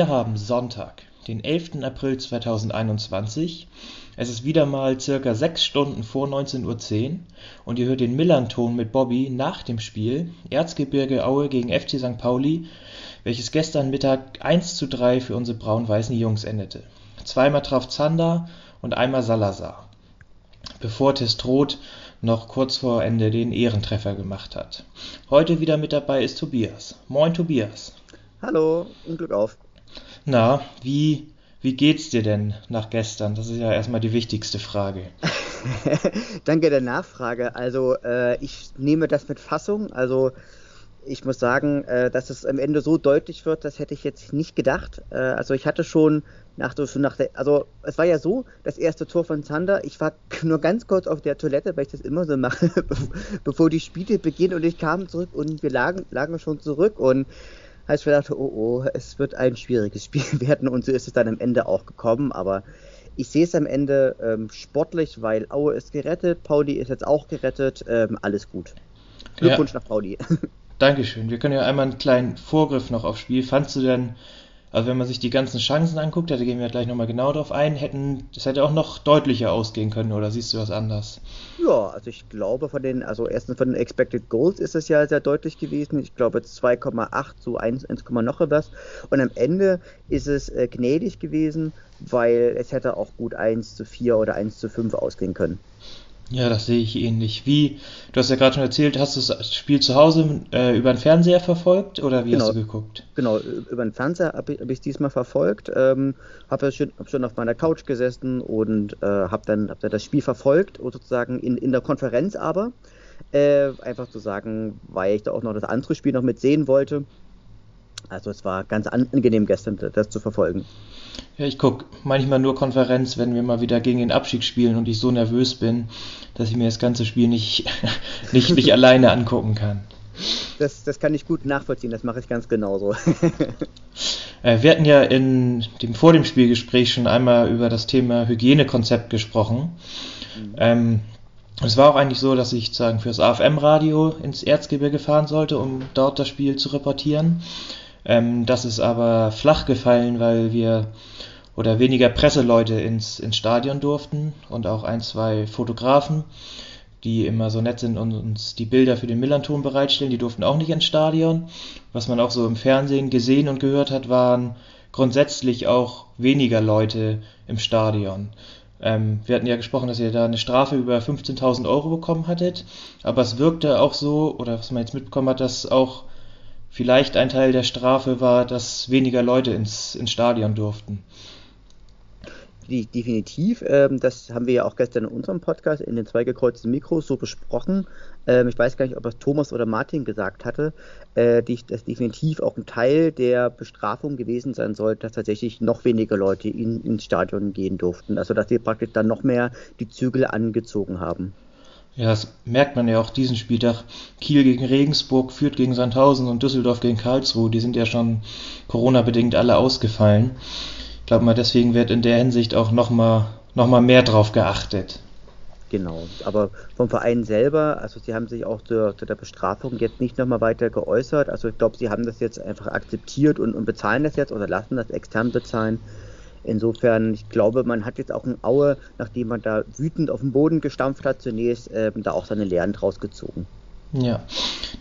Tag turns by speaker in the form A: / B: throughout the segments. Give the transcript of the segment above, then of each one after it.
A: Wir haben Sonntag, den 11. April 2021. Es ist wieder mal circa 6 Stunden vor 19.10 Uhr und ihr hört den Millanton mit Bobby nach dem Spiel Erzgebirge Aue gegen FC St. Pauli, welches gestern Mittag 1 zu 3 für unsere braun-weißen Jungs endete. Zweimal traf Zander und einmal Salazar, bevor Testroth noch kurz vor Ende den Ehrentreffer gemacht hat. Heute wieder mit dabei ist Tobias. Moin Tobias.
B: Hallo und Glück auf.
A: Na, wie, wie geht's dir denn nach gestern? Das ist ja erstmal die wichtigste Frage.
B: Danke der Nachfrage. Also äh, ich nehme das mit Fassung. Also ich muss sagen, äh, dass es am Ende so deutlich wird, das hätte ich jetzt nicht gedacht. Äh, also ich hatte schon nach, schon nach der, also es war ja so, das erste Tor von Zander, ich war nur ganz kurz auf der Toilette, weil ich das immer so mache, bevor die Spiele beginnen und ich kam zurück und wir lagen, lagen schon zurück und als ich mir dachte, oh oh, es wird ein schwieriges Spiel werden und so ist es dann am Ende auch gekommen, aber ich sehe es am Ende ähm, sportlich, weil Aue ist gerettet, Pauli ist jetzt auch gerettet, ähm, alles gut. Glückwunsch ja. nach Pauli.
A: Dankeschön. Wir können ja einmal einen kleinen Vorgriff noch aufs Spiel. Fandst du denn, also wenn man sich die ganzen Chancen anguckt, da gehen wir gleich nochmal genau drauf ein, hätten, das hätte auch noch deutlicher ausgehen können, oder siehst du was anders?
B: Ja, also ich glaube von den, also erstens von den Expected Goals ist es ja sehr deutlich gewesen. Ich glaube 2,8 zu 1, 1, noch was. Und am Ende ist es äh, gnädig gewesen, weil es hätte auch gut 1 zu 4 oder 1 zu 5 ausgehen können.
A: Ja, das sehe ich ähnlich. Wie, du hast ja gerade schon erzählt, hast du das Spiel zu Hause äh, über den Fernseher verfolgt oder wie genau, hast du geguckt?
B: Genau, über den Fernseher habe ich es diesmal verfolgt. Ähm, habe schon, hab schon auf meiner Couch gesessen und äh, habe dann, hab dann das Spiel verfolgt, sozusagen in, in der Konferenz aber. Äh, einfach zu sagen, weil ich da auch noch das andere Spiel noch mit sehen wollte. Also es war ganz angenehm gestern, das zu verfolgen.
A: Ja, ich gucke manchmal nur Konferenz, wenn wir mal wieder gegen den Abstieg spielen und ich so nervös bin, dass ich mir das ganze Spiel nicht, nicht, nicht alleine angucken kann.
B: Das, das kann ich gut nachvollziehen, das mache ich ganz genauso.
A: Äh, wir hatten ja in dem, vor dem Spielgespräch schon einmal über das Thema Hygienekonzept gesprochen. Mhm. Ähm, es war auch eigentlich so, dass ich sozusagen fürs AFM-Radio ins Erzgebirge fahren sollte, um dort das Spiel zu reportieren. Ähm, das ist aber flach gefallen, weil wir oder weniger Presseleute ins, ins Stadion durften und auch ein, zwei Fotografen, die immer so nett sind und uns die Bilder für den Millanton bereitstellen, die durften auch nicht ins Stadion. Was man auch so im Fernsehen gesehen und gehört hat, waren grundsätzlich auch weniger Leute im Stadion. Ähm, wir hatten ja gesprochen, dass ihr da eine Strafe über 15.000 Euro bekommen hattet, aber es wirkte auch so, oder was man jetzt mitbekommen hat, dass auch vielleicht ein Teil der Strafe war, dass weniger Leute ins, ins Stadion durften.
B: Definitiv, ähm, das haben wir ja auch gestern in unserem Podcast in den zwei gekreuzten Mikros so besprochen. Ähm, ich weiß gar nicht, ob das Thomas oder Martin gesagt hatte, äh, dass definitiv auch ein Teil der Bestrafung gewesen sein soll, dass tatsächlich noch weniger Leute in, ins Stadion gehen durften. Also dass sie praktisch dann noch mehr die Zügel angezogen haben.
A: Ja, das merkt man ja auch diesen Spieltag. Kiel gegen Regensburg, Fürth gegen Sandhausen und Düsseldorf gegen Karlsruhe, die sind ja schon Corona-bedingt alle ausgefallen. Ich glaube mal, deswegen wird in der Hinsicht auch nochmal noch mal mehr drauf geachtet.
B: Genau, aber vom Verein selber, also sie haben sich auch zu, zu der Bestrafung jetzt nicht nochmal weiter geäußert. Also ich glaube, sie haben das jetzt einfach akzeptiert und, und bezahlen das jetzt oder lassen das extern bezahlen. Insofern, ich glaube, man hat jetzt auch in Aue, nachdem man da wütend auf den Boden gestampft hat, zunächst äh, da auch seine Lehren draus gezogen.
A: Ja,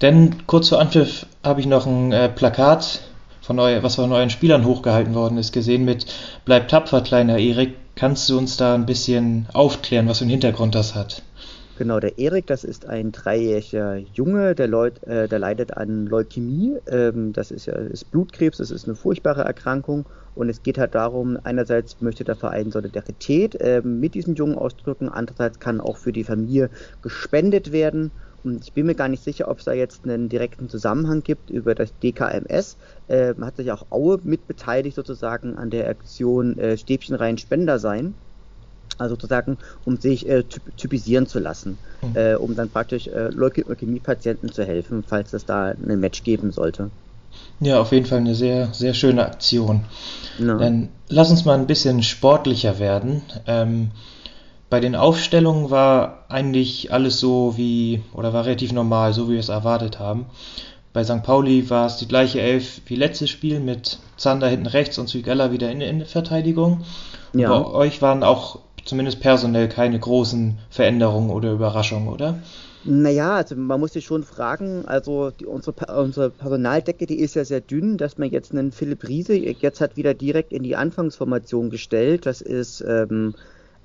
A: denn kurz vor Anpfiff habe ich noch ein äh, Plakat, von eu was von euren Spielern hochgehalten worden ist, gesehen mit Bleib tapfer, kleiner Erik. Kannst du uns da ein bisschen aufklären, was für einen Hintergrund das hat?
B: Genau, der Erik, das ist ein dreijähriger Junge, der, Leut, äh, der leidet an Leukämie. Ähm, das ist ja ist Blutkrebs, das ist eine furchtbare Erkrankung und es geht halt darum, einerseits möchte der Verein Solidarität äh, mit diesem Jungen ausdrücken, andererseits kann auch für die Familie gespendet werden. Und ich bin mir gar nicht sicher, ob es da jetzt einen direkten Zusammenhang gibt über das DKMS. Äh, hat sich auch Aue mit beteiligt sozusagen an der Aktion äh, Stäbchen rein Spender sein. Also sozusagen, um sich äh, typisieren zu lassen, mhm. äh, um dann praktisch äh, Leukämie-Patienten zu helfen, falls es da ein Match geben sollte.
A: Ja, auf jeden Fall eine sehr, sehr schöne Aktion. Ja. Dann lass uns mal ein bisschen sportlicher werden. Ähm, bei den Aufstellungen war eigentlich alles so wie, oder war relativ normal, so wie wir es erwartet haben. Bei St. Pauli war es die gleiche Elf wie letztes Spiel mit Zander hinten rechts und Zügella wieder in der Innenverteidigung. Ja. Bei euch waren auch zumindest personell keine großen Veränderungen oder Überraschungen, oder?
B: Naja, also man muss sich schon fragen, also die, unsere, unsere Personaldecke, die ist ja sehr dünn, dass man jetzt einen Philipp Riese jetzt hat wieder direkt in die Anfangsformation gestellt. Das ist, ähm,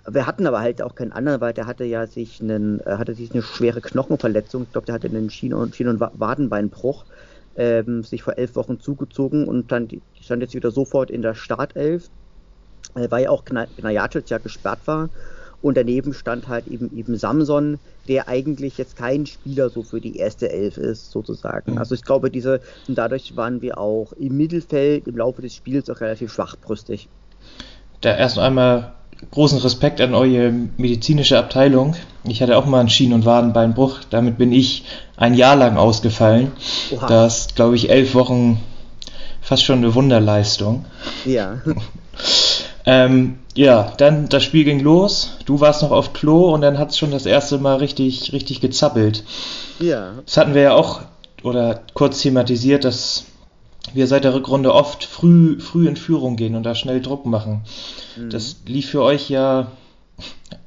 B: wir hatten aber halt auch keinen anderen, weil der hatte ja sich einen, äh, hatte sich eine schwere Knochenverletzung, ich glaube, der hatte einen Schien- und, Wadenbeinbruch, ähm, sich vor elf Wochen zugezogen und dann stand jetzt wieder sofort in der Startelf, weil ja auch Gnajatic ja gesperrt war. Und daneben stand halt eben eben Samson, der eigentlich jetzt kein Spieler so für die erste Elf ist, sozusagen. Mhm. Also ich glaube, diese, und dadurch waren wir auch im Mittelfeld im Laufe des Spiels auch relativ schwachbrüstig.
A: Da erst einmal großen Respekt an eure medizinische Abteilung. Ich hatte auch mal einen Schien- und Wadenbeinbruch. Damit bin ich ein Jahr lang ausgefallen. Oha. Das, glaube ich, elf Wochen fast schon eine Wunderleistung.
B: Ja.
A: Ähm, ja, dann das Spiel ging los. Du warst noch auf Klo und dann hat es schon das erste Mal richtig, richtig gezappelt.
B: Ja.
A: Das hatten wir ja auch oder kurz thematisiert, dass wir seit der Rückrunde oft früh, früh in Führung gehen und da schnell Druck machen. Mhm. Das lief für euch ja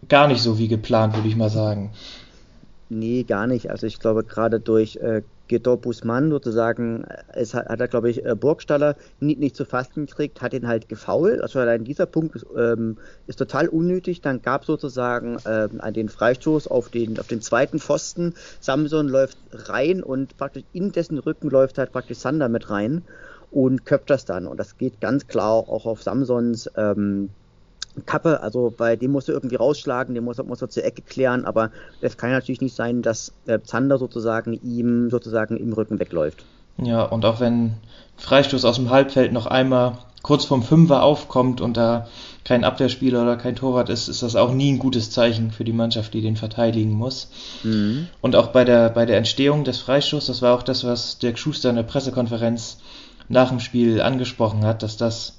A: gar nicht so wie geplant, würde ich mal sagen.
B: Nee, gar nicht. Also ich glaube, gerade durch äh, Gedor Busmann sozusagen, äh, es hat, hat er, glaube ich, äh, Burgstaller nicht, nicht zu fassen gekriegt, hat ihn halt gefault. Also allein dieser Punkt ist, ähm, ist total unnötig. Dann gab sozusagen ähm, an den Freistoß auf den, auf den zweiten Pfosten. Samson läuft rein und praktisch in dessen Rücken läuft halt praktisch Sander mit rein und köpft das dann. Und das geht ganz klar auch auf Samsons ähm, Kappe, also bei dem muss er irgendwie rausschlagen, den muss er, muss er zur Ecke klären, aber es kann natürlich nicht sein, dass äh, Zander sozusagen ihm sozusagen im Rücken wegläuft.
A: Ja, und auch wenn Freistoß aus dem Halbfeld noch einmal kurz vorm Fünfer aufkommt und da kein Abwehrspieler oder kein Torwart ist, ist das auch nie ein gutes Zeichen für die Mannschaft, die den verteidigen muss. Mhm. Und auch bei der, bei der Entstehung des Freistoßes, das war auch das, was Dirk Schuster in der Pressekonferenz nach dem Spiel angesprochen hat, dass das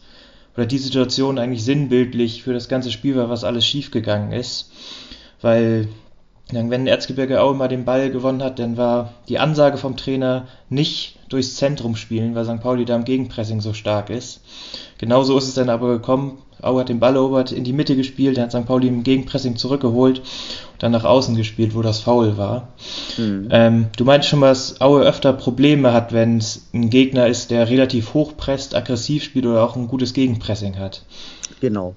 A: oder die Situation eigentlich sinnbildlich für das ganze Spiel war, was alles schiefgegangen ist. Weil wenn Erzgebirge auch immer den Ball gewonnen hat, dann war die Ansage vom Trainer nicht durchs Zentrum spielen, weil St. Pauli da im Gegenpressing so stark ist. Genauso ist es dann aber gekommen. Au hat den Ball erobert, in die Mitte gespielt, dann hat St. Pauli im Gegenpressing zurückgeholt und dann nach außen gespielt, wo das Foul war. Mhm. Ähm, du meinst schon, dass Aue öfter Probleme hat, wenn es ein Gegner ist, der relativ hoch presst, aggressiv spielt oder auch ein gutes Gegenpressing hat.
B: Genau.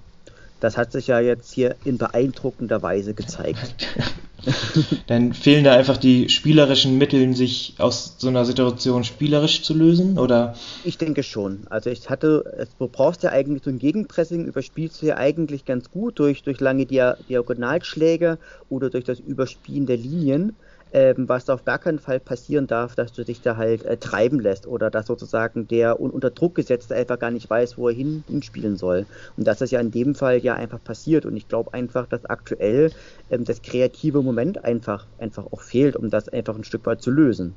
B: Das hat sich ja jetzt hier in beeindruckender Weise gezeigt.
A: Dann fehlen da einfach die spielerischen Mittel, sich aus so einer Situation spielerisch zu lösen, oder?
B: Ich denke schon. Also ich hatte, du brauchst ja eigentlich so ein Gegenpressing, überspielst du ja eigentlich ganz gut durch, durch lange Diagonalschläge oder durch das Überspielen der Linien ähm, was auf gar keinen Fall passieren darf, dass du dich da halt äh, treiben lässt oder dass sozusagen der un unter Druck gesetzte einfach gar nicht weiß, wo er hin, hinspielen soll. Und das ist ja in dem Fall ja einfach passiert. Und ich glaube einfach, dass aktuell ähm, das kreative Moment einfach, einfach auch fehlt, um das einfach ein Stück weit zu lösen.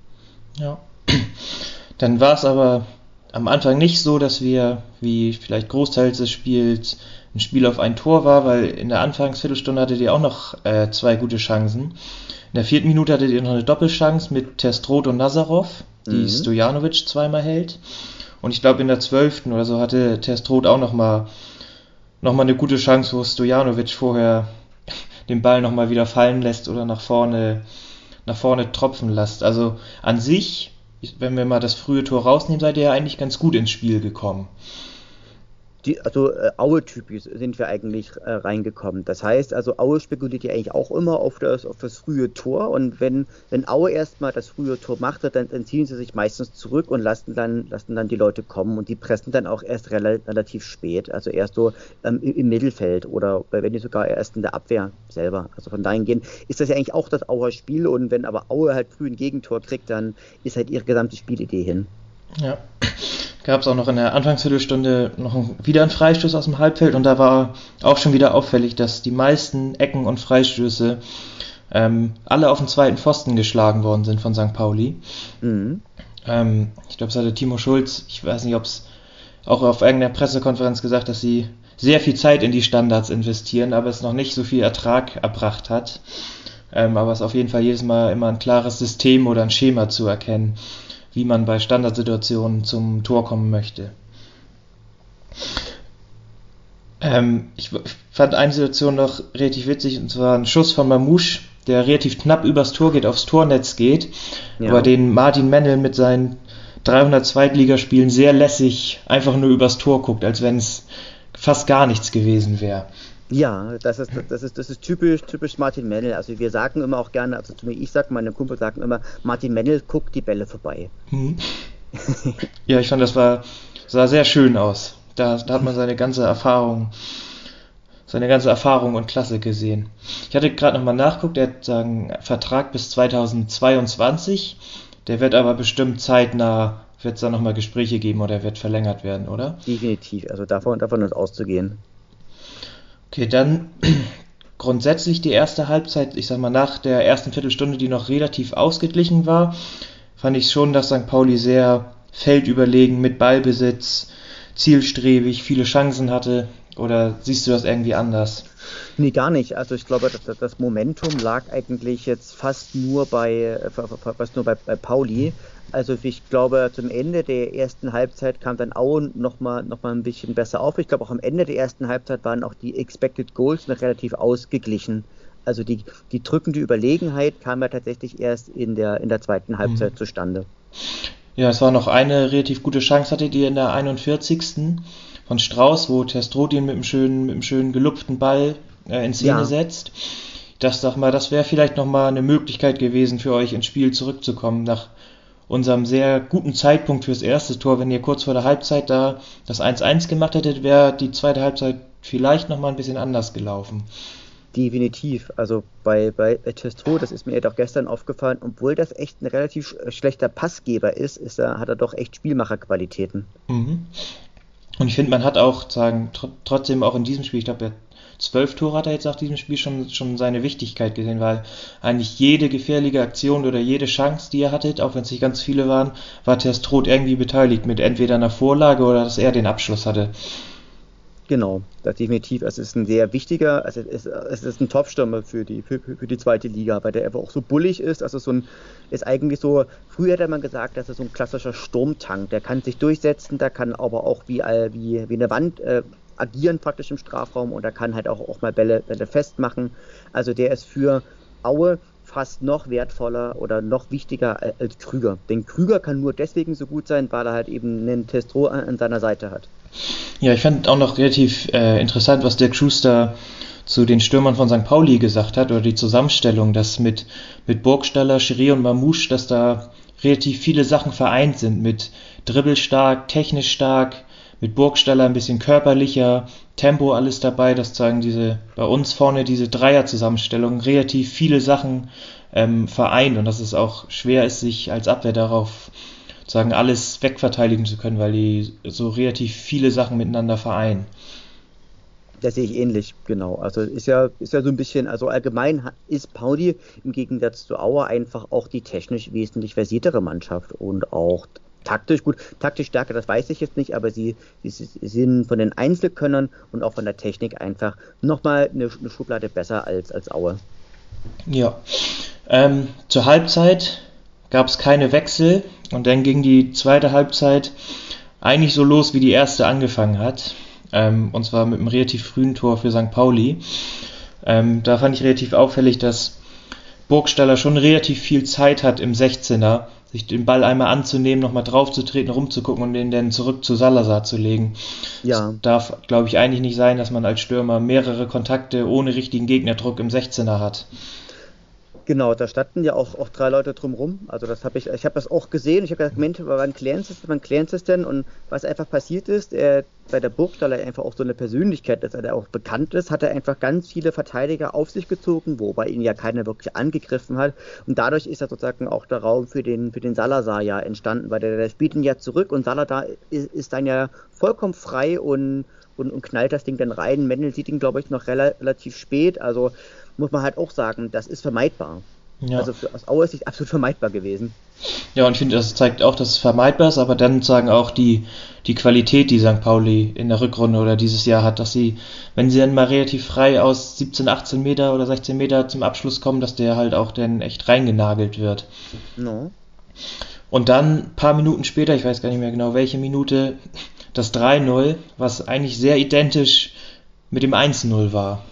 A: Ja. Dann war es aber am Anfang nicht so, dass wir, wie vielleicht großteils des Spiels, ein Spiel auf ein Tor war, weil in der Anfangsviertelstunde hattet ihr auch noch äh, zwei gute Chancen. In der vierten Minute hattet ihr noch eine Doppelchance mit Testrot und Nazarov, die mhm. Stojanovic zweimal hält. Und ich glaube, in der zwölften oder so hatte Testrot auch nochmal noch mal eine gute Chance, wo Stojanovic vorher den Ball nochmal wieder fallen lässt oder nach vorne, nach vorne tropfen lässt. Also an sich, wenn wir mal das frühe Tor rausnehmen, seid ihr ja eigentlich ganz gut ins Spiel gekommen
B: die, also äh, Aue-typisch sind wir eigentlich äh, reingekommen. Das heißt, also Aue spekuliert ja eigentlich auch immer auf das, auf das frühe Tor und wenn, wenn Aue erstmal das frühe Tor macht, dann, dann ziehen sie sich meistens zurück und lassen dann, lassen dann die Leute kommen und die pressen dann auch erst rel relativ spät, also erst so ähm, im Mittelfeld oder wenn nicht sogar erst in der Abwehr selber. Also von dahin gehen ist das ja eigentlich auch das Auer Spiel und wenn aber Aue halt früh ein Gegentor kriegt, dann ist halt ihre gesamte Spielidee hin.
A: Ja gab es auch noch in der Anfangsviertelstunde noch wieder einen Freistoß aus dem Halbfeld und da war auch schon wieder auffällig, dass die meisten Ecken und Freistöße ähm, alle auf den zweiten Pfosten geschlagen worden sind von St. Pauli. Mhm. Ähm, ich glaube, es hatte Timo Schulz, ich weiß nicht, ob es auch auf irgendeiner Pressekonferenz gesagt, dass sie sehr viel Zeit in die Standards investieren, aber es noch nicht so viel Ertrag erbracht hat. Ähm, aber es ist auf jeden Fall jedes Mal immer ein klares System oder ein Schema zu erkennen, wie man bei Standardsituationen zum Tor kommen möchte. Ähm, ich fand eine Situation noch relativ witzig, und zwar ein Schuss von Mamouche, der relativ knapp übers Tor geht, aufs Tornetz geht, ja. aber den Martin Mennel mit seinen 300 Zweitligaspielen sehr lässig einfach nur übers Tor guckt, als wenn es fast gar nichts gewesen wäre.
B: Ja, das ist, das ist, das ist typisch, typisch Martin Mennel. Also wir sagen immer auch gerne, also zu mir, ich sage, meine Kumpel sagen immer, Martin Mennel guckt die Bälle vorbei.
A: Hm. ja, ich fand, das war, sah sehr schön aus. Da, da hat man seine ganze Erfahrung, seine ganze Erfahrung und Klasse gesehen. Ich hatte gerade nochmal nachguckt, er hat sagen Vertrag bis 2022. Der wird aber bestimmt zeitnah, wird es da nochmal Gespräche geben oder wird verlängert werden, oder?
B: Definitiv, also davon, davon ist auszugehen.
A: Okay, dann grundsätzlich die erste Halbzeit, ich sag mal nach der ersten Viertelstunde, die noch relativ ausgeglichen war, fand ich schon, dass St. Pauli sehr feldüberlegen mit Ballbesitz, zielstrebig, viele Chancen hatte? Oder siehst du das irgendwie anders?
B: Nee, gar nicht. Also ich glaube, das, Momentum lag eigentlich jetzt fast nur bei, fast nur bei, bei Pauli. Also ich glaube, zum Ende der ersten Halbzeit kam dann Auen nochmal noch mal ein bisschen besser auf. Ich glaube, auch am Ende der ersten Halbzeit waren auch die Expected Goals noch relativ ausgeglichen. Also die, die drückende Überlegenheit kam ja tatsächlich erst in der, in der zweiten Halbzeit mhm. zustande.
A: Ja, es war noch eine relativ gute Chance, hattet ihr in der 41. von Strauß, wo Testrodin mit einem schönen, mit einem schönen gelupften Ball äh, in Szene ja. setzt. Das sag mal, das wäre vielleicht nochmal eine Möglichkeit gewesen für euch ins Spiel zurückzukommen nach unserem sehr guten Zeitpunkt fürs erste Tor. Wenn ihr kurz vor der Halbzeit da das 1-1 gemacht hättet, wäre die zweite Halbzeit vielleicht nochmal ein bisschen anders gelaufen.
B: Definitiv. Also bei, bei Testo, das ist mir doch gestern aufgefallen, obwohl das echt ein relativ schlechter Passgeber ist, ist er, hat er doch echt Spielmacherqualitäten.
A: Mhm. Und ich finde, man hat auch sagen, tr trotzdem auch in diesem Spiel, ich glaube, zwölf Tore hat er jetzt nach diesem Spiel schon, schon seine Wichtigkeit gesehen, weil eigentlich jede gefährliche Aktion oder jede Chance, die er hatte, auch wenn es nicht ganz viele waren, war Testrot irgendwie beteiligt mit entweder einer Vorlage oder dass er den Abschluss hatte.
B: Genau, das definitiv. Es ist ein sehr wichtiger, also es, es ist ein Topstürmer für die, für, für, die zweite Liga, weil der einfach auch so bullig ist. Also so ein, ist eigentlich so, früher hätte man gesagt, das ist so ein klassischer Sturmtank. Der kann sich durchsetzen, der kann aber auch wie, wie, wie eine Wand äh, agieren praktisch im Strafraum und er kann halt auch, auch mal Bälle, Bälle festmachen. Also der ist für Aue fast noch wertvoller oder noch wichtiger als Krüger. Denn Krüger kann nur deswegen so gut sein, weil er halt eben einen Testro an seiner Seite hat.
A: Ja, ich fand auch noch relativ äh, interessant, was Dirk Schuster zu den Stürmern von St. Pauli gesagt hat, oder die Zusammenstellung, dass mit, mit Burgstaller, Schiri und Mamouche, dass da relativ viele Sachen vereint sind, mit dribbelstark, technisch stark, mit Burgstaller ein bisschen körperlicher, Tempo alles dabei, dass sagen diese bei uns vorne diese Dreier-Zusammenstellung relativ viele Sachen ähm, vereint und dass es auch schwer ist, sich als Abwehr darauf sagen alles wegverteidigen zu können, weil die so relativ viele Sachen miteinander vereinen.
B: Das sehe ich ähnlich, genau. Also ist ja, ist ja so ein bisschen, also allgemein ist Pauli im Gegensatz zu Auer einfach auch die technisch wesentlich versiertere Mannschaft und auch taktisch, gut, taktisch stärker, das weiß ich jetzt nicht, aber sie, sie sind von den Einzelkönnern und auch von der Technik einfach nochmal eine, eine Schublade besser als, als Aue.
A: Ja. Ähm, zur Halbzeit gab es keine Wechsel und dann ging die zweite Halbzeit eigentlich so los, wie die erste angefangen hat. Ähm, und zwar mit einem relativ frühen Tor für St. Pauli. Ähm, da fand ich relativ auffällig, dass Burgstaller schon relativ viel Zeit hat im 16er, sich den Ball einmal anzunehmen, nochmal draufzutreten, rumzugucken und den dann zurück zu Salazar zu legen. Ja. Es darf, glaube ich, eigentlich nicht sein, dass man als Stürmer mehrere Kontakte ohne richtigen Gegnerdruck im 16er hat.
B: Genau, da standen ja auch, auch drei Leute drumrum. Also das habe ich, ich habe das auch gesehen. Ich habe gesagt, Mensch, wann klären sie es, wann klären sie es denn? Und was einfach passiert ist, er, bei der Burgstaller einfach auch so eine Persönlichkeit, dass er auch bekannt ist, hat er einfach ganz viele Verteidiger auf sich gezogen, wobei ihn ja keiner wirklich angegriffen hat. Und dadurch ist er sozusagen auch der Raum für den, für den Salazar ja entstanden, weil der, der spielt ihn ja zurück und Salazar ist, ist dann ja vollkommen frei und, und, und knallt das Ding dann rein. Mendel sieht ihn, glaube ich, noch relativ spät. Also muss man halt auch sagen, das ist vermeidbar. Ja. Also für, aus Auer Sicht absolut vermeidbar gewesen.
A: Ja, und ich finde, das zeigt auch, dass es vermeidbar ist, aber dann sagen auch die, die Qualität, die St. Pauli in der Rückrunde oder dieses Jahr hat, dass sie, wenn sie dann mal relativ frei aus 17, 18 Meter oder 16 Meter zum Abschluss kommen, dass der halt auch dann echt reingenagelt wird. No. Und dann ein paar Minuten später, ich weiß gar nicht mehr genau welche Minute, das 3-0, was eigentlich sehr identisch mit dem 1-0 war.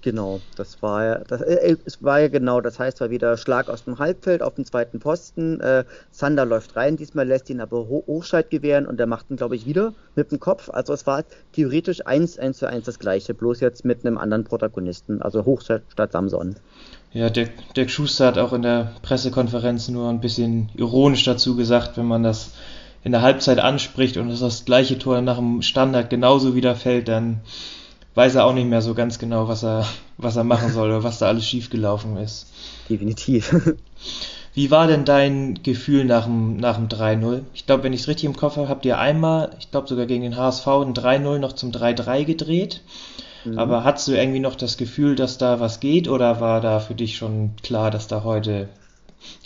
B: Genau, das war ja, das, äh, es war ja genau, das heißt, war wieder Schlag aus dem Halbfeld auf den zweiten Posten. Äh, Sander läuft rein, diesmal lässt ihn aber Ho Hochscheid gewähren und er macht ihn, glaube ich, wieder mit dem Kopf. Also es war theoretisch 1, 1 zu 1 das gleiche, bloß jetzt mit einem anderen Protagonisten, also Hochscheid statt Samson.
A: Ja, Dirk, Dirk Schuster hat auch in der Pressekonferenz nur ein bisschen ironisch dazu gesagt, wenn man das in der Halbzeit anspricht und es das gleiche Tor nach dem Standard genauso wieder fällt, dann weiß er auch nicht mehr so ganz genau, was er, was er machen soll oder was da alles schiefgelaufen ist.
B: Definitiv.
A: Wie war denn dein Gefühl nach dem, nach dem 3-0? Ich glaube, wenn ich es richtig im Kopf habe, habt ihr einmal, ich glaube sogar gegen den HSV, ein 3-0 noch zum 3-3 gedreht. Mhm. Aber hattest du irgendwie noch das Gefühl, dass da was geht oder war da für dich schon klar, dass da heute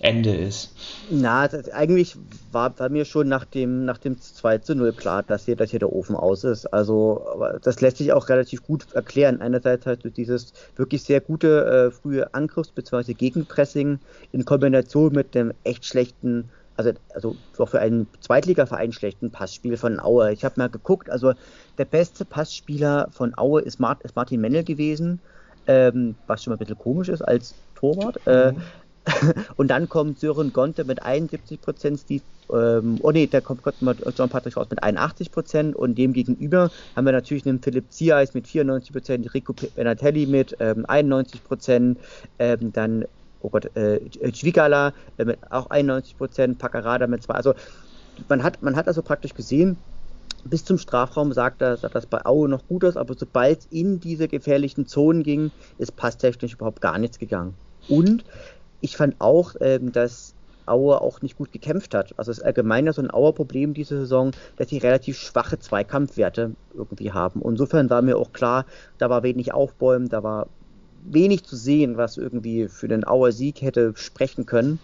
A: Ende ist.
B: Na, das, eigentlich war bei mir schon nach dem, nach dem 2 zu 0 klar, dass hier, dass hier der Ofen aus ist. Also das lässt sich auch relativ gut erklären. Einerseits halt durch dieses wirklich sehr gute äh, frühe Angriffs- bzw. Gegenpressing in Kombination mit dem echt schlechten also, also auch für einen Zweitligaverein schlechten Passspiel von Aue. Ich habe mal geguckt, also der beste Passspieler von Aue ist, Mart, ist Martin Mennel gewesen, ähm, was schon mal ein bisschen komisch ist als Torwart. Äh, mhm. Äh, und dann kommt Sören Gonte mit 71 Prozent, Steve, ähm, oh nee, da kommt John Patrick raus mit 81 Prozent und dem gegenüber haben wir natürlich einen Philipp Zieis mit 94 Prozent, Rico Benatelli mit ähm, 91 Prozent, ähm, dann oh Gott, äh, äh, mit auch 91 Prozent, Paccarada mit zwei. Also man hat, man hat also praktisch gesehen, bis zum Strafraum sagt er, dass das bei Aue noch gut ist, aber sobald es in diese gefährlichen Zonen ging, ist passtechnisch überhaupt gar nichts gegangen. Und ich fand auch, ähm, dass Aue auch nicht gut gekämpft hat. Also es ist allgemein so ein Auer-Problem diese Saison, dass sie relativ schwache Zweikampfwerte irgendwie haben. Und insofern war mir auch klar, da war wenig Aufbäumen, da war wenig zu sehen, was irgendwie für den Auer Sieg hätte sprechen können.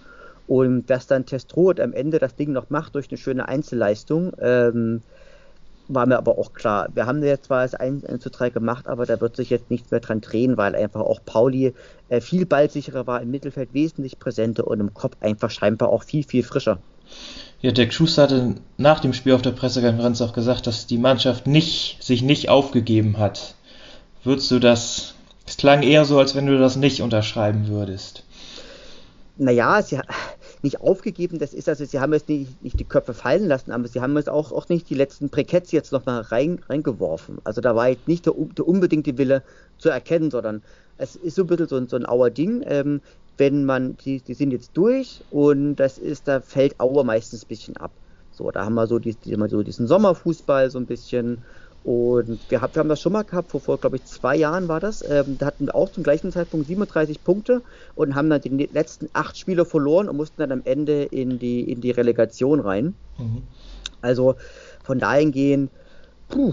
B: Und dass dann Testrot am Ende das Ding noch macht durch eine schöne Einzelleistung, ähm, war mir aber auch klar. Wir haben jetzt zwar das 1, 1 zu 3 gemacht, aber da wird sich jetzt nichts mehr dran drehen, weil einfach auch Pauli äh, viel ballsicherer war, im Mittelfeld wesentlich präsenter und im Kopf einfach scheinbar auch viel, viel frischer.
A: Ja, Dirk Schuster hatte nach dem Spiel auf der Pressekonferenz auch gesagt, dass die Mannschaft nicht, sich nicht aufgegeben hat. Würdest du das, es klang eher so, als wenn du das nicht unterschreiben würdest.
B: Naja, sie, nicht aufgegeben. Das ist also, sie haben jetzt nicht, nicht die Köpfe fallen lassen, aber sie haben jetzt auch, auch nicht die letzten Briketts jetzt nochmal rein, reingeworfen. Also da war jetzt nicht der, der, unbedingte Wille zu erkennen, sondern es ist so ein bisschen so ein, so ein Auer Ding. Ähm, wenn man, die, die sind jetzt durch und das ist, da fällt Auer meistens ein bisschen ab. So, da haben wir so, die, die, so diesen Sommerfußball so ein bisschen und wir, hab, wir haben das schon mal gehabt, vor, vor glaube ich, zwei Jahren war das. Ähm, da hatten wir auch zum gleichen Zeitpunkt 37 Punkte und haben dann die letzten acht Spiele verloren und mussten dann am Ende in die, in die Relegation rein. Mhm. Also von dahin gehen, puh,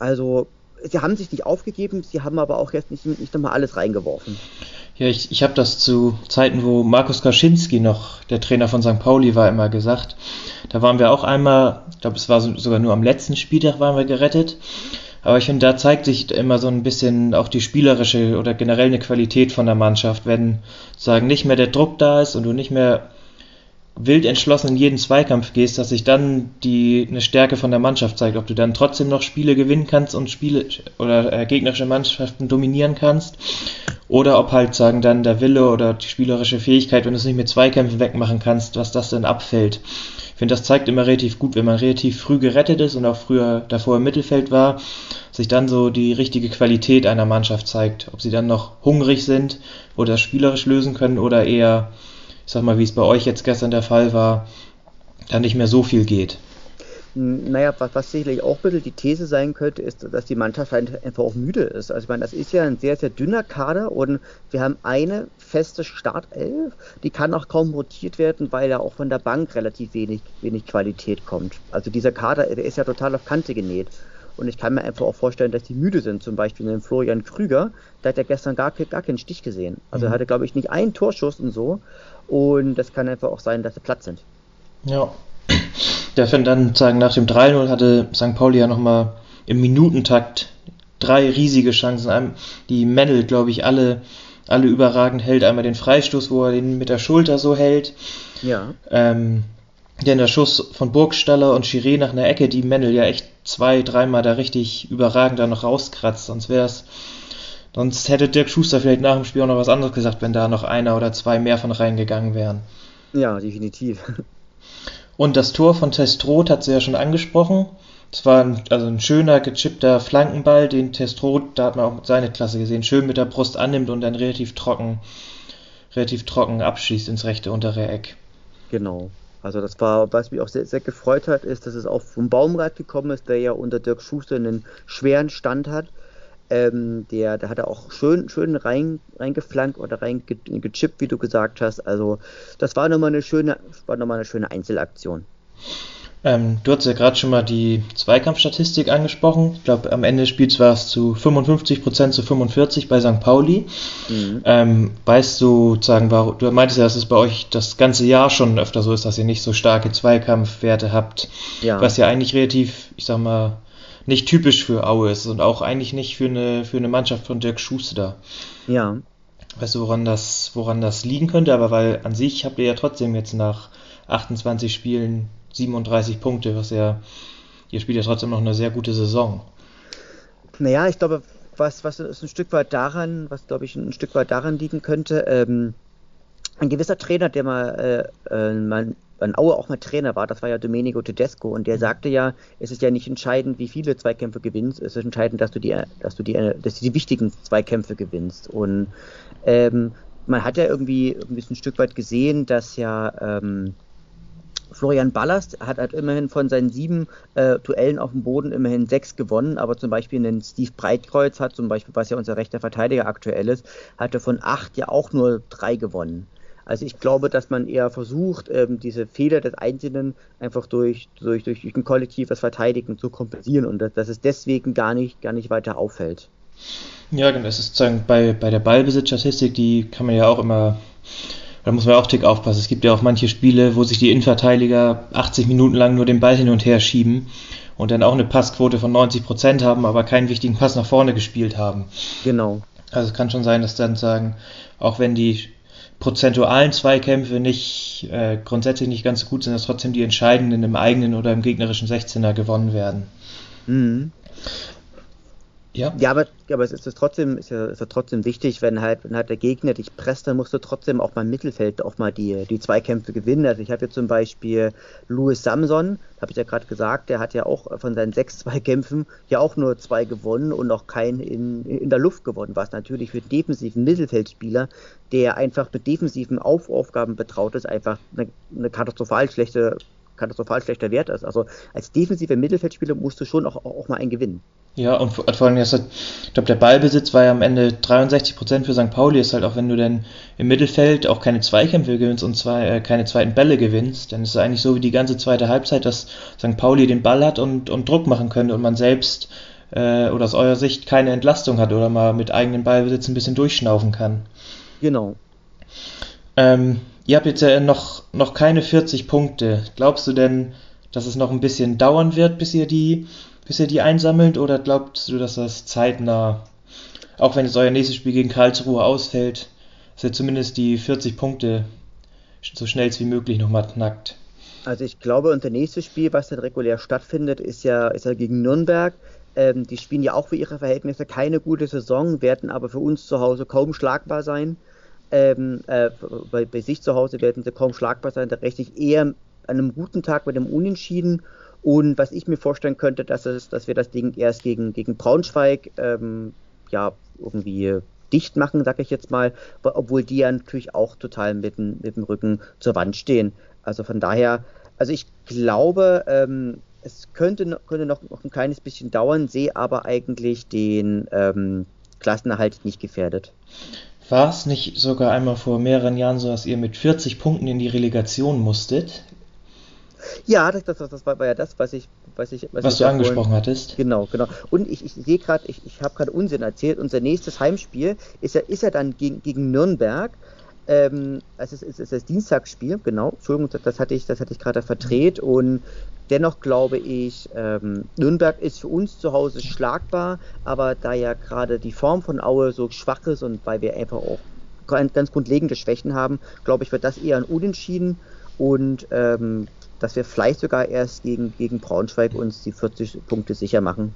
B: also sie haben sich nicht aufgegeben, sie haben aber auch jetzt nicht, nicht nochmal alles reingeworfen.
A: Ja, ich, ich habe das zu Zeiten, wo Markus Kaczynski noch der Trainer von St. Pauli war, immer gesagt. Da waren wir auch einmal, ich glaube, es war sogar nur am letzten Spieltag waren wir gerettet. Aber ich finde, da zeigt sich immer so ein bisschen auch die spielerische oder generell eine Qualität von der Mannschaft, wenn sagen nicht mehr der Druck da ist und du nicht mehr wild entschlossen in jeden Zweikampf gehst, dass sich dann die eine Stärke von der Mannschaft zeigt, ob du dann trotzdem noch Spiele gewinnen kannst und Spiele oder äh, gegnerische Mannschaften dominieren kannst oder ob halt sagen dann der Wille oder die spielerische Fähigkeit, wenn du es nicht mit Zweikämpfen wegmachen kannst, was das dann abfällt. Ich finde, das zeigt immer relativ gut, wenn man relativ früh gerettet ist und auch früher davor im Mittelfeld war, sich dann so die richtige Qualität einer Mannschaft zeigt, ob sie dann noch hungrig sind oder spielerisch lösen können oder eher ich sag mal, wie es bei euch jetzt gestern der Fall war, da nicht mehr so viel geht.
B: Naja, was, was sicherlich auch ein bisschen die These sein könnte, ist, dass die Mannschaft einfach auch müde ist. Also ich meine, das ist ja ein sehr, sehr dünner Kader und wir haben eine feste Startelf, die kann auch kaum rotiert werden, weil ja auch von der Bank relativ wenig, wenig Qualität kommt. Also dieser Kader, der ist ja total auf Kante genäht. Und ich kann mir einfach auch vorstellen, dass die müde sind. Zum Beispiel den Florian Krüger, der hat ja gestern gar, gar keinen Stich gesehen. Also mhm. er hatte, glaube ich, nicht einen Torschuss und so. Und das kann einfach auch sein, dass sie platt sind.
A: Ja. Der fand dann sagen, nach dem 3-0 hatte St. Pauli ja nochmal im Minutentakt drei riesige Chancen. Die Mendel, glaube ich, alle, alle überragend hält. Einmal den Freistoß, wo er den mit der Schulter so hält.
B: Ja.
A: Ähm, denn der Schuss von Burgstaller und Chiré nach einer Ecke, die Mendel ja echt zwei, dreimal da richtig überragend da noch rauskratzt. Sonst wäre es. Sonst hätte Dirk Schuster vielleicht nach dem Spiel auch noch was anderes gesagt, wenn da noch einer oder zwei mehr von reingegangen wären.
B: Ja, definitiv.
A: Und das Tor von Testrot hat sie ja schon angesprochen. Es war ein, also ein schöner, gechippter Flankenball, den Testrot, da hat man auch seine Klasse gesehen, schön mit der Brust annimmt und dann relativ trocken, relativ trocken abschießt ins rechte untere Eck.
B: Genau. Also das war, was mich auch sehr, sehr gefreut hat, ist, dass es auch vom Baumrad gekommen ist, der ja unter Dirk Schuster einen schweren Stand hat. Ähm, der, der hat er auch schön, schön rein, reingeflankt oder reingechippt, wie du gesagt hast. Also das war nochmal eine schöne, war nochmal eine schöne Einzelaktion.
A: Ähm, du hast ja gerade schon mal die Zweikampfstatistik angesprochen. Ich glaube, am Ende des Spiels war es zu 55% zu 45% bei St. Pauli. Mhm. Ähm, weißt du, sagen, du meintest ja, dass es bei euch das ganze Jahr schon öfter so ist, dass ihr nicht so starke Zweikampfwerte habt. Ja. Was ja eigentlich relativ, ich sag mal, nicht typisch für Aue ist und auch eigentlich nicht für eine, für eine Mannschaft von Dirk Schuster.
B: Ja.
A: Weißt du, woran das, woran das liegen könnte? Aber weil an sich habt ihr ja trotzdem jetzt nach 28 Spielen 37 Punkte, was ja, ihr spielt ja trotzdem noch eine sehr gute Saison.
B: Naja, ich glaube, was, was ist ein Stück weit daran, was glaube ich ein Stück weit daran liegen könnte, ähm, ein gewisser Trainer, der mal, äh, äh, mal an Aue auch mal Trainer war, das war ja Domenico Tedesco und der mhm. sagte ja, es ist ja nicht entscheidend, wie viele Zweikämpfe gewinnst, es ist entscheidend, dass du die, dass du die, dass du die wichtigen Zweikämpfe gewinnst. Und ähm, man hat ja irgendwie, irgendwie ein Stück weit gesehen, dass ja ähm, Florian Ballast hat halt immerhin von seinen sieben äh, Duellen auf dem Boden immerhin sechs gewonnen, aber zum Beispiel einen Steve Breitkreuz hat zum Beispiel, was ja unser rechter Verteidiger aktuell ist, hatte von acht ja auch nur drei gewonnen. Also ich glaube, dass man eher versucht, ähm, diese Fehler des Einzelnen einfach durch, durch, durch ein kollektives Verteidigen zu kompensieren und dass, dass es deswegen gar nicht, gar nicht weiter auffällt.
A: Ja, genau. Das ist sozusagen bei, bei der Ballbesitzstatistik, die kann man ja auch immer da muss man auch tick aufpassen. Es gibt ja auch manche Spiele, wo sich die Innenverteidiger 80 Minuten lang nur den Ball hin und her schieben und dann auch eine Passquote von 90 Prozent haben, aber keinen wichtigen Pass nach vorne gespielt haben.
B: Genau.
A: Also es kann schon sein, dass dann sagen, auch wenn die prozentualen Zweikämpfe nicht äh, grundsätzlich nicht ganz so gut sind, dass trotzdem die entscheidenden im eigenen oder im gegnerischen 16er gewonnen werden.
B: Mhm. Ja. Ja, aber, aber es ist es trotzdem, ist ja, ist ja trotzdem wichtig, wenn halt, wenn halt der Gegner dich presst, dann musst du trotzdem auch mal im Mittelfeld auch mal die, die Zweikämpfe gewinnen. Also ich habe jetzt zum Beispiel Louis Samson, habe ich ja gerade gesagt, der hat ja auch von seinen sechs Zweikämpfen ja auch nur zwei gewonnen und noch keinen in, in der Luft gewonnen, was natürlich für den defensiven Mittelfeldspieler, der einfach mit defensiven Aufgaben betraut ist, einfach eine, eine katastrophal schlechte katastrophal schlechter Wert ist. Also als defensiver Mittelfeldspieler musst du schon auch, auch mal einen gewinnen.
A: Ja, und vor allem, ich glaube, der Ballbesitz war ja am Ende 63% für St. Pauli. Ist halt auch, wenn du dann im Mittelfeld auch keine Zweikämpfe gewinnst und zwei, äh, keine zweiten Bälle gewinnst, dann ist es eigentlich so wie die ganze zweite Halbzeit, dass St. Pauli den Ball hat und, und Druck machen könnte und man selbst äh, oder aus eurer Sicht keine Entlastung hat oder mal mit eigenem Ballbesitz ein bisschen durchschnaufen kann.
B: Genau.
A: Ähm, ihr habt jetzt ja noch, noch keine 40 Punkte. Glaubst du denn, dass es noch ein bisschen dauern wird, bis ihr die bis ihr die einsammelt oder glaubst du, dass das zeitnah, auch wenn jetzt euer nächstes Spiel gegen Karlsruhe ausfällt, dass ihr zumindest die 40 Punkte so schnell wie möglich nochmal knackt?
B: Also ich glaube, unser nächstes Spiel, was dann regulär stattfindet, ist ja, ist ja gegen Nürnberg. Ähm, die spielen ja auch für ihre Verhältnisse keine gute Saison, werden aber für uns zu Hause kaum schlagbar sein. Ähm, äh, bei, bei, sich zu Hause werden sie kaum schlagbar sein. Da rechne ich eher an einem guten Tag mit dem Unentschieden und was ich mir vorstellen könnte, dass, es, dass wir das Ding erst gegen, gegen Braunschweig ähm, ja, irgendwie dicht machen, sag ich jetzt mal, obwohl die ja natürlich auch total mit, mit dem Rücken zur Wand stehen. Also von daher, also ich glaube, ähm, es könnte, könnte noch, noch, ein kleines bisschen dauern, sehe aber eigentlich den ähm, Klassenerhalt nicht gefährdet.
A: War es nicht sogar einmal vor mehreren Jahren so, dass ihr mit 40 Punkten in die Relegation musstet?
B: Ja, das, das, das war, war, ja das, was ich, was ich,
A: was, was du angesprochen vorhin, hattest.
B: Genau, genau. Und ich, ich sehe gerade, ich, ich habe gerade Unsinn erzählt. Unser nächstes Heimspiel ist ja, ist ja dann gegen, gegen Nürnberg. Ähm, es ist, es ist das Dienstagsspiel, genau. Entschuldigung, das hatte ich, das hatte ich gerade verdreht. Und dennoch glaube ich, ähm, Nürnberg ist für uns zu Hause schlagbar, aber da ja gerade die Form von Aue so schwach ist und weil wir einfach auch ganz grundlegende Schwächen haben, glaube ich, wird das eher ein Unentschieden und ähm, dass wir vielleicht sogar erst gegen, gegen Braunschweig uns die 40 Punkte sicher machen.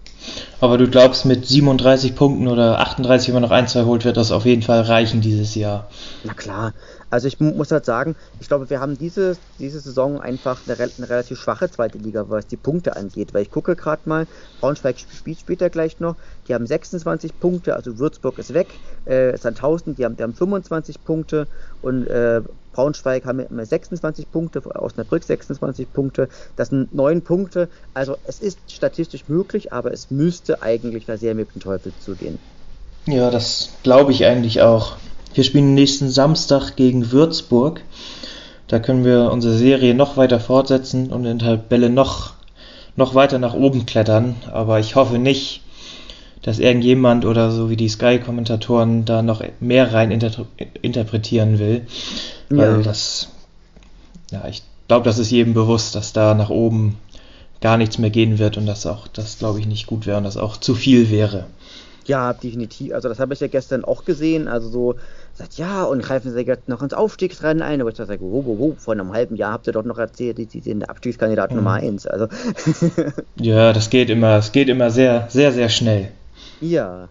A: Aber du glaubst, mit 37 Punkten oder 38, wenn man noch ein, zwei holt, wird das auf jeden Fall reichen dieses Jahr.
B: Na klar. Also ich muss halt sagen, ich glaube, wir haben diese, diese Saison einfach eine, eine relativ schwache zweite Liga, was die Punkte angeht. Weil ich gucke gerade mal, Braunschweig spielt später gleich noch, die haben 26 Punkte, also Würzburg ist weg, äh, Sandhausen, die haben, die haben 25 Punkte und äh, Braunschweig haben immer 26 Punkte, Osnabrück 26 Punkte. Das sind neun Punkte. Also es ist statistisch möglich, aber es müsste eigentlich da sehr mit dem Teufel zugehen.
A: Ja, das glaube ich eigentlich auch. Wir spielen nächsten Samstag gegen Würzburg. Da können wir unsere Serie noch weiter fortsetzen und in der Tabelle noch, noch weiter nach oben klettern. Aber ich hoffe nicht, dass irgendjemand oder so wie die Sky-Kommentatoren da noch mehr rein inter interpretieren will. Weil ja. das, ja, ich glaube, das ist jedem bewusst, dass da nach oben gar nichts mehr gehen wird und dass auch das, glaube ich, nicht gut wäre und das auch zu viel wäre.
B: Ja, definitiv. Also das habe ich ja gestern auch gesehen. Also so, sagt, ja, und greifen sie jetzt noch ins Aufstiegsrennen ein. Aber ich sage, wo, wo, wo, vor einem halben Jahr habt ihr doch noch erzählt, die sind der Abstiegskandidat mhm. Nummer 1. Also.
A: ja, das geht immer, es geht immer sehr, sehr, sehr schnell.
B: Ja,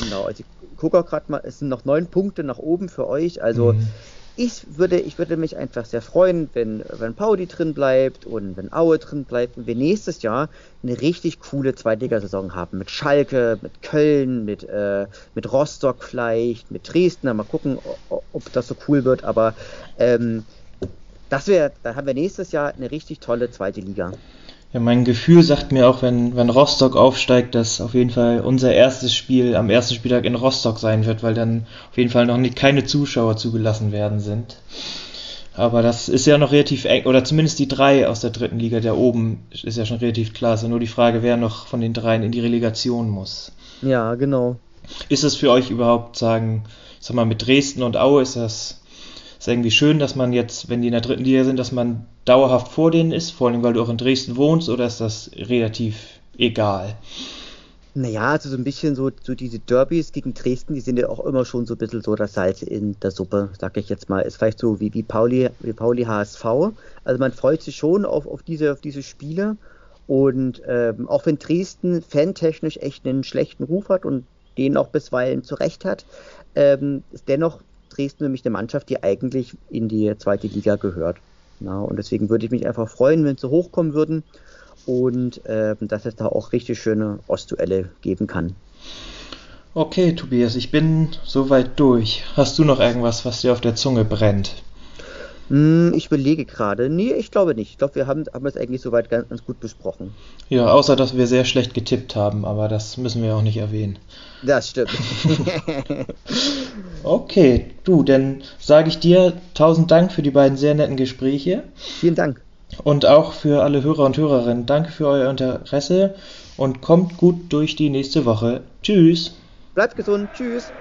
B: genau. Also ich gucke auch gerade mal, es sind noch neun Punkte nach oben für euch. Also mhm ich würde, ich würde mich einfach sehr freuen, wenn, wenn Pauli drin bleibt und wenn Aue drin bleibt und wir nächstes Jahr eine richtig coole Zweitligasaison haben. Mit Schalke, mit Köln, mit, äh, mit Rostock vielleicht, mit Dresden. Mal gucken, ob, das so cool wird. Aber ähm, das wäre, da haben wir nächstes Jahr eine richtig tolle zweite Liga.
A: Ja, mein Gefühl sagt mir auch, wenn, wenn Rostock aufsteigt, dass auf jeden Fall unser erstes Spiel am ersten Spieltag in Rostock sein wird, weil dann auf jeden Fall noch nicht keine Zuschauer zugelassen werden sind. Aber das ist ja noch relativ eng, oder zumindest die drei aus der dritten Liga, der oben ist ja schon relativ klar. Es ist ja nur die Frage, wer noch von den dreien in die Relegation muss.
B: Ja, genau.
A: Ist es für euch überhaupt, sagen, ich sag mal, mit Dresden und Aue ist das ist irgendwie schön, dass man jetzt, wenn die in der dritten Liga sind, dass man dauerhaft vor denen ist, vor allem weil du auch in Dresden wohnst, oder ist das relativ egal?
B: Naja, also so ein bisschen so, so diese Derbys gegen Dresden, die sind ja auch immer schon so ein bisschen so das Salz in der Suppe, sag ich jetzt mal. Ist vielleicht so wie, wie Pauli, wie Pauli HSV. Also man freut sich schon auf, auf, diese, auf diese Spiele. Und ähm, auch wenn Dresden fantechnisch echt einen schlechten Ruf hat und den auch bisweilen zurecht hat, ähm, ist dennoch Dresden nämlich eine Mannschaft, die eigentlich in die zweite Liga gehört. Na, und deswegen würde ich mich einfach freuen, wenn sie hochkommen würden und äh, dass es da auch richtig schöne Ostduelle geben kann.
A: Okay, Tobias, ich bin soweit durch. Hast du noch irgendwas, was dir auf der Zunge brennt?
B: Hm, ich überlege gerade. Nee, ich glaube nicht. Ich glaube, wir haben, haben es eigentlich soweit ganz, ganz gut besprochen.
A: Ja, außer dass wir sehr schlecht getippt haben, aber das müssen wir auch nicht erwähnen.
B: Das stimmt.
A: okay, du, dann sage ich dir tausend Dank für die beiden sehr netten Gespräche.
B: Vielen Dank.
A: Und auch für alle Hörer und Hörerinnen. Danke für euer Interesse und kommt gut durch die nächste Woche. Tschüss.
B: Bleibt gesund. Tschüss.